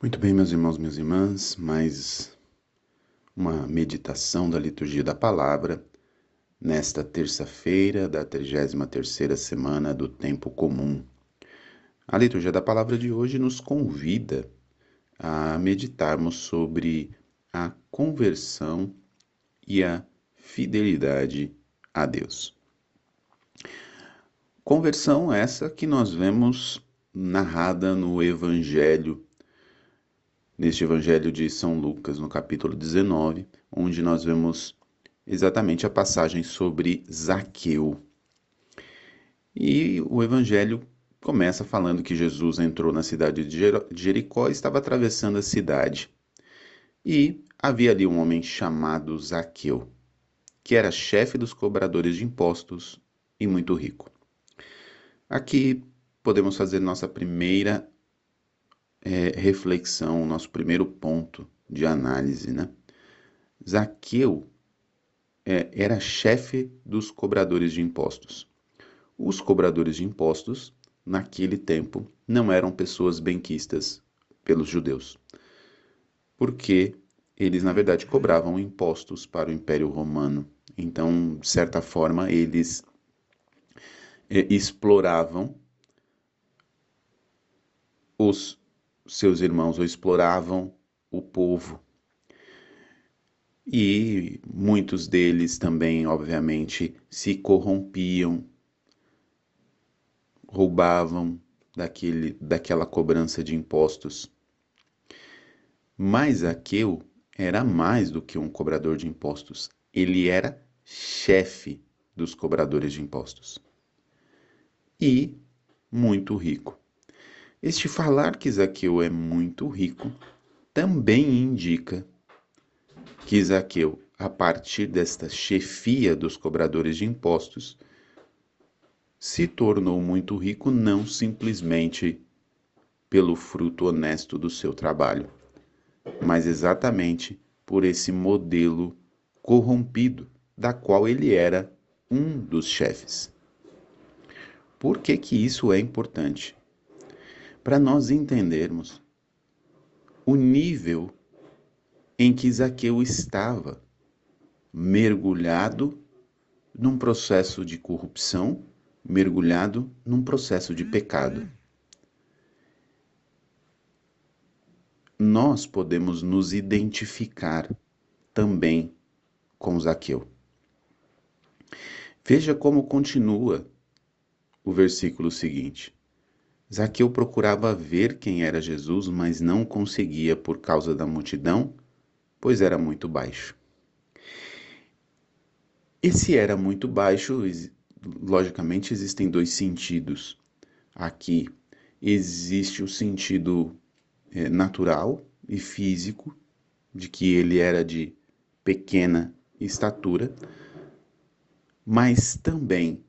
Muito bem, meus irmãos, minhas irmãs, mais uma meditação da liturgia da palavra nesta terça-feira da 33ª semana do tempo comum. A liturgia da palavra de hoje nos convida a meditarmos sobre a conversão e a fidelidade a Deus. Conversão essa que nós vemos narrada no Evangelho, neste Evangelho de São Lucas, no capítulo 19, onde nós vemos exatamente a passagem sobre Zaqueu. E o Evangelho começa falando que Jesus entrou na cidade de Jericó e estava atravessando a cidade. E havia ali um homem chamado Zaqueu, que era chefe dos cobradores de impostos e muito rico. Aqui podemos fazer nossa primeira é, reflexão, nosso primeiro ponto de análise, né? Zaqueu é, era chefe dos cobradores de impostos. Os cobradores de impostos, naquele tempo, não eram pessoas benquistas pelos judeus, porque eles, na verdade, cobravam impostos para o Império Romano. Então, de certa forma, eles é, exploravam os seus irmãos, ou exploravam o povo. E muitos deles também, obviamente, se corrompiam, roubavam daquele, daquela cobrança de impostos. Mas Aqueu era mais do que um cobrador de impostos, ele era chefe dos cobradores de impostos. E muito rico. Este falar que Zaqueu é muito rico também indica que Zaqueu, a partir desta chefia dos cobradores de impostos, se tornou muito rico não simplesmente pelo fruto honesto do seu trabalho mas exatamente por esse modelo corrompido da qual ele era um dos chefes. Por que que isso é importante? Para nós entendermos o nível em que Zaqueu estava mergulhado num processo de corrupção, mergulhado num processo de pecado. nós podemos nos identificar também com Zaqueu. Veja como continua o versículo seguinte. Zaqueu procurava ver quem era Jesus, mas não conseguia por causa da multidão, pois era muito baixo. Esse era muito baixo, logicamente existem dois sentidos. Aqui existe o sentido é, natural e físico, de que ele era de pequena estatura, mas também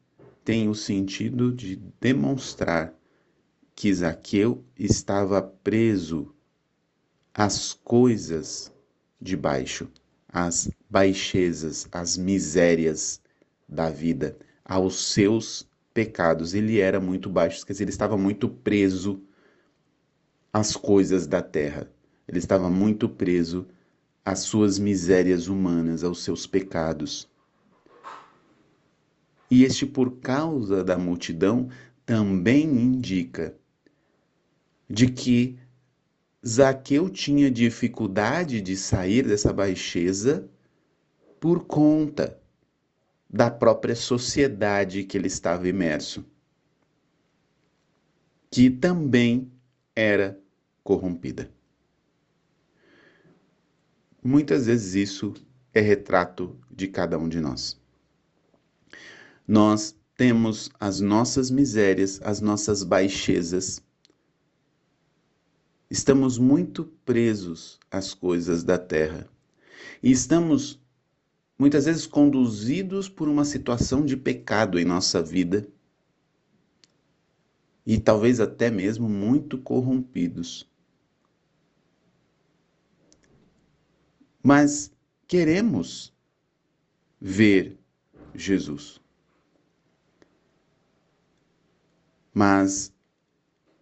tem o sentido de demonstrar que Zaqueu estava preso às coisas de baixo, às baixezas, às misérias da vida, aos seus pecados. Ele era muito baixo, quer dizer, ele estava muito preso às coisas da terra. Ele estava muito preso às suas misérias humanas, aos seus pecados. E este, por causa da multidão, também indica de que Zaqueu tinha dificuldade de sair dessa baixeza por conta da própria sociedade que ele estava imerso, que também era corrompida. Muitas vezes isso é retrato de cada um de nós. Nós temos as nossas misérias, as nossas baixezas. Estamos muito presos às coisas da terra. E estamos muitas vezes conduzidos por uma situação de pecado em nossa vida e talvez até mesmo muito corrompidos. Mas queremos ver Jesus. Mas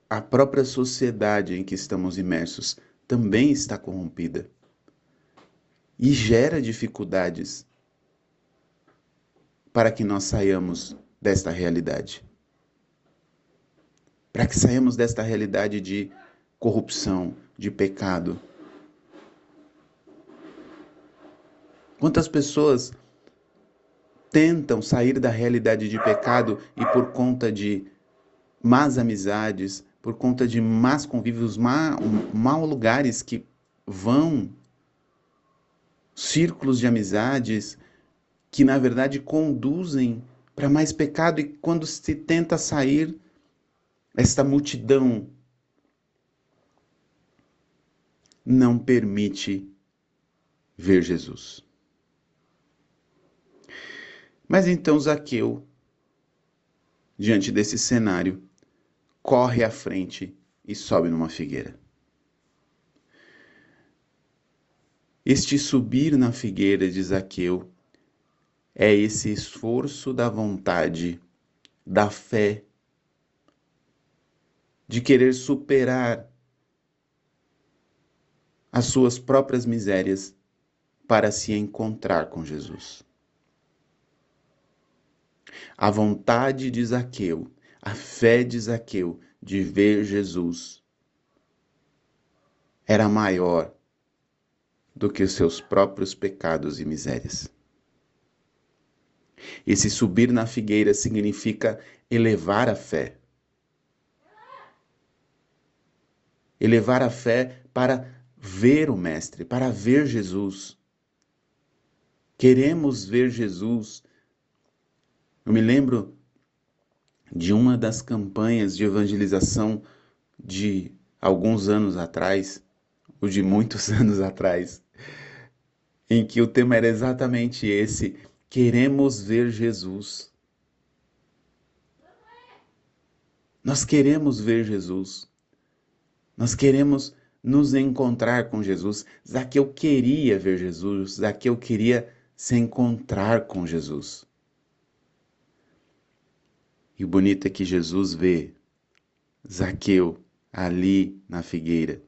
a própria sociedade em que estamos imersos também está corrompida e gera dificuldades para que nós saiamos desta realidade. Para que saiamos desta realidade de corrupção, de pecado. Quantas pessoas tentam sair da realidade de pecado e por conta de más amizades, por conta de más convívios, má, mau lugares que vão, círculos de amizades que na verdade conduzem para mais pecado e quando se tenta sair, esta multidão não permite ver Jesus. Mas então Zaqueu, diante desse cenário, corre à frente e sobe numa figueira. Este subir na figueira de Zaqueu é esse esforço da vontade, da fé, de querer superar as suas próprias misérias para se encontrar com Jesus. A vontade de Zaqueu a fé de Zaqueu de ver Jesus era maior do que os seus próprios pecados e misérias. Esse subir na figueira significa elevar a fé. Elevar a fé para ver o Mestre, para ver Jesus. Queremos ver Jesus. Eu me lembro de uma das campanhas de evangelização de alguns anos atrás, ou de muitos anos atrás, em que o tema era exatamente esse: queremos ver Jesus. Nós queremos ver Jesus. Nós queremos nos encontrar com Jesus. Zaqueu queria ver Jesus, Zaqueu queria se encontrar com Jesus. E o bonito é que Jesus vê Zaqueu ali na figueira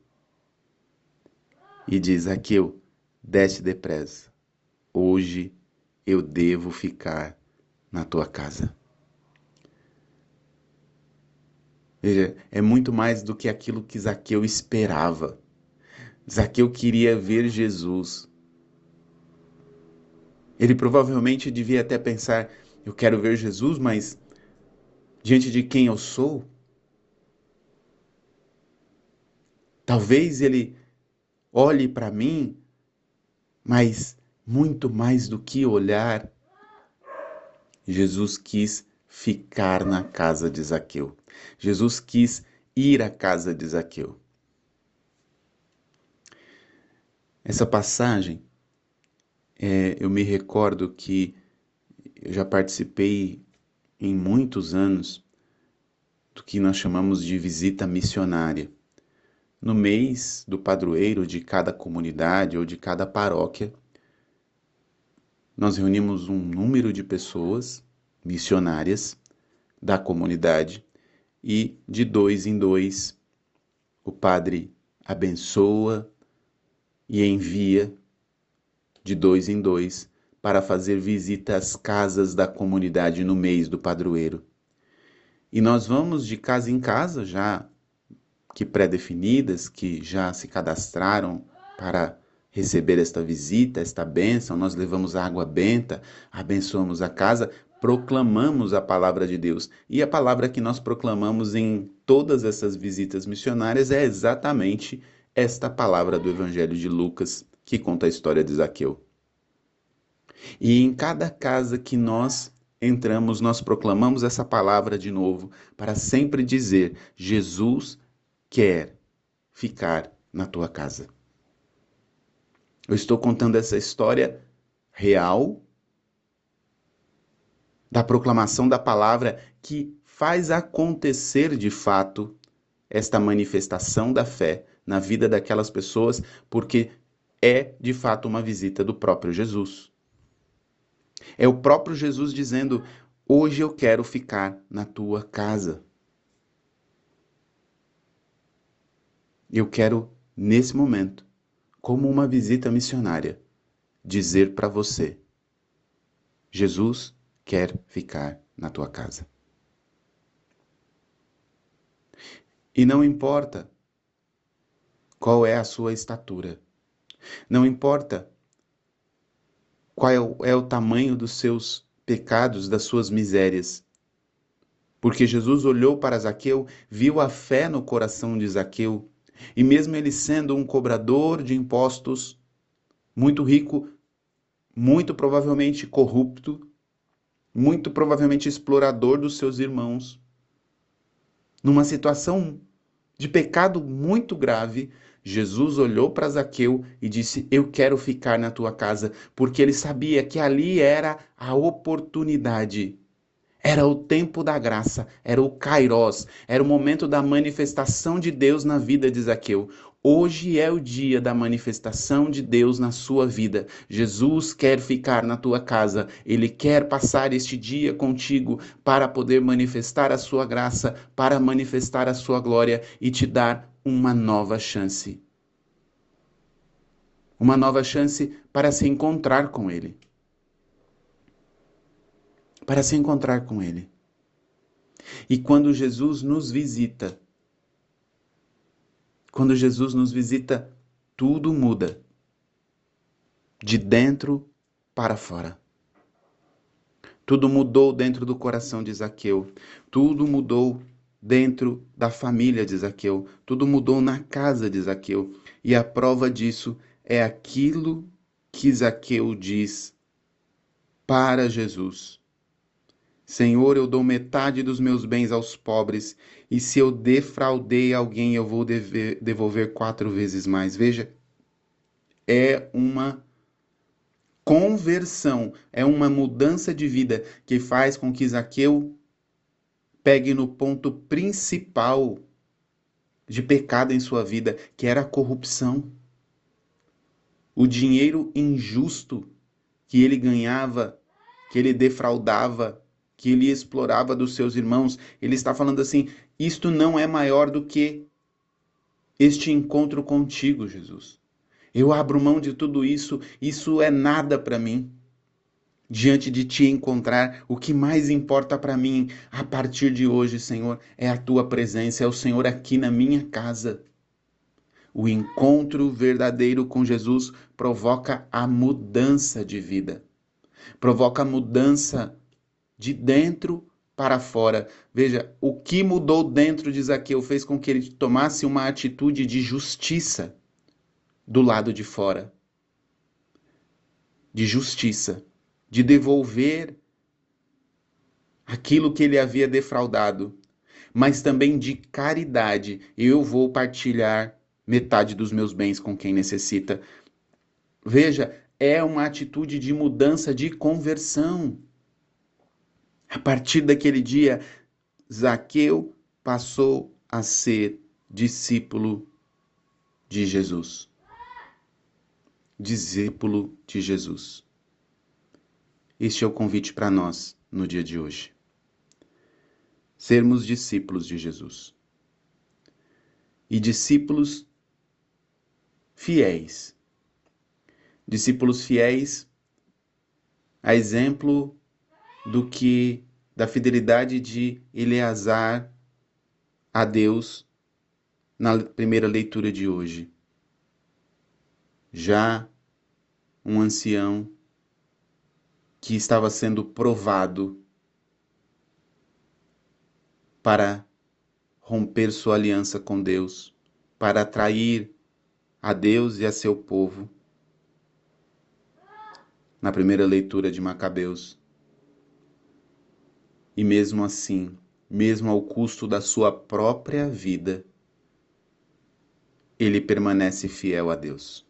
e diz: Zaqueu, desce depressa. Hoje eu devo ficar na tua casa. Veja, é muito mais do que aquilo que Zaqueu esperava. Zaqueu queria ver Jesus. Ele provavelmente devia até pensar: eu quero ver Jesus, mas diante de quem eu sou? Talvez ele olhe para mim, mas muito mais do que olhar, Jesus quis ficar na casa de Zaqueu. Jesus quis ir à casa de Zaqueu. Essa passagem, é, eu me recordo que eu já participei em muitos anos do que nós chamamos de visita missionária. No mês do padroeiro de cada comunidade ou de cada paróquia, nós reunimos um número de pessoas missionárias da comunidade e de dois em dois o padre abençoa e envia de dois em dois para fazer visita às casas da comunidade no mês do padroeiro. E nós vamos de casa em casa, já que pré-definidas, que já se cadastraram para receber esta visita, esta bênção, nós levamos água benta, abençoamos a casa, proclamamos a palavra de Deus. E a palavra que nós proclamamos em todas essas visitas missionárias é exatamente esta palavra do Evangelho de Lucas, que conta a história de Zaqueu. E em cada casa que nós entramos, nós proclamamos essa palavra de novo, para sempre dizer: Jesus quer ficar na tua casa. Eu estou contando essa história real da proclamação da palavra que faz acontecer de fato esta manifestação da fé na vida daquelas pessoas, porque é de fato uma visita do próprio Jesus. É o próprio Jesus dizendo: Hoje eu quero ficar na tua casa. Eu quero nesse momento, como uma visita missionária, dizer para você: Jesus quer ficar na tua casa. E não importa qual é a sua estatura, não importa qual é o, é o tamanho dos seus pecados, das suas misérias. Porque Jesus olhou para Zaqueu, viu a fé no coração de Zaqueu, e mesmo ele sendo um cobrador de impostos, muito rico, muito provavelmente corrupto, muito provavelmente explorador dos seus irmãos, numa situação de pecado muito grave, Jesus olhou para Zaqueu e disse: Eu quero ficar na tua casa, porque ele sabia que ali era a oportunidade. Era o tempo da graça, era o Kairos, era o momento da manifestação de Deus na vida de Zaqueu. Hoje é o dia da manifestação de Deus na sua vida. Jesus quer ficar na tua casa, ele quer passar este dia contigo para poder manifestar a sua graça, para manifestar a sua glória e te dar uma nova chance. Uma nova chance para se encontrar com ele. Para se encontrar com ele. E quando Jesus nos visita, quando Jesus nos visita, tudo muda. De dentro para fora. Tudo mudou dentro do coração de Zaqueu. Tudo mudou dentro da família de Zaqueu. Tudo mudou na casa de Zaqueu. E a prova disso é aquilo que Zaqueu diz para Jesus. Senhor, eu dou metade dos meus bens aos pobres, e se eu defraudei alguém, eu vou dever, devolver quatro vezes mais. Veja, é uma conversão, é uma mudança de vida que faz com que Zaqueu pegue no ponto principal de pecado em sua vida, que era a corrupção. O dinheiro injusto que ele ganhava, que ele defraudava, que ele explorava dos seus irmãos. Ele está falando assim: isto não é maior do que este encontro contigo, Jesus. Eu abro mão de tudo isso, isso é nada para mim. Diante de te encontrar, o que mais importa para mim a partir de hoje, Senhor, é a tua presença, é o Senhor aqui na minha casa. O encontro verdadeiro com Jesus provoca a mudança de vida, provoca a mudança de dentro para fora. Veja, o que mudou dentro de Zaqueu fez com que ele tomasse uma atitude de justiça do lado de fora. De justiça, de devolver aquilo que ele havia defraudado, mas também de caridade. Eu vou partilhar metade dos meus bens com quem necessita. Veja, é uma atitude de mudança, de conversão. A partir daquele dia, Zaqueu passou a ser discípulo de Jesus. Discípulo de Jesus. Este é o convite para nós no dia de hoje. Sermos discípulos de Jesus. E discípulos fiéis. Discípulos fiéis, a exemplo do que da fidelidade de Eleazar a Deus na primeira leitura de hoje. Já um ancião que estava sendo provado para romper sua aliança com Deus, para atrair a Deus e a seu povo. Na primeira leitura de Macabeus, e mesmo assim, mesmo ao custo da sua própria vida, ele permanece fiel a Deus.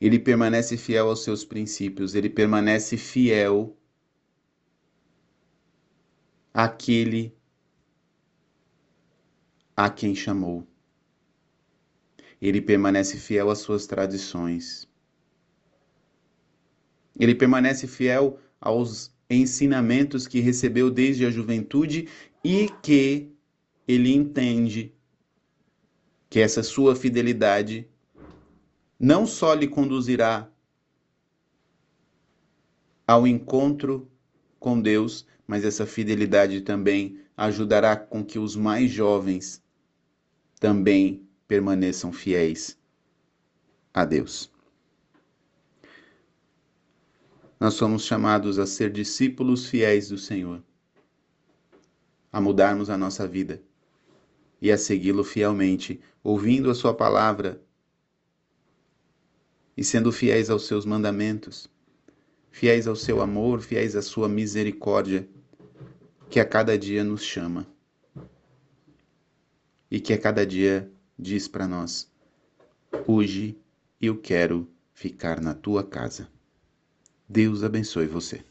Ele permanece fiel aos seus princípios, ele permanece fiel àquele a quem chamou. Ele permanece fiel às suas tradições. Ele permanece fiel aos ensinamentos que recebeu desde a juventude e que ele entende que essa sua fidelidade não só lhe conduzirá ao encontro com Deus, mas essa fidelidade também ajudará com que os mais jovens também permaneçam fiéis a Deus. Nós somos chamados a ser discípulos fiéis do Senhor, a mudarmos a nossa vida e a segui-lo fielmente, ouvindo a Sua palavra e sendo fiéis aos seus mandamentos, fiéis ao seu amor, fiéis à Sua misericórdia, que a cada dia nos chama e que a cada dia diz para nós: Hoje eu quero ficar na tua casa. Deus abençoe você.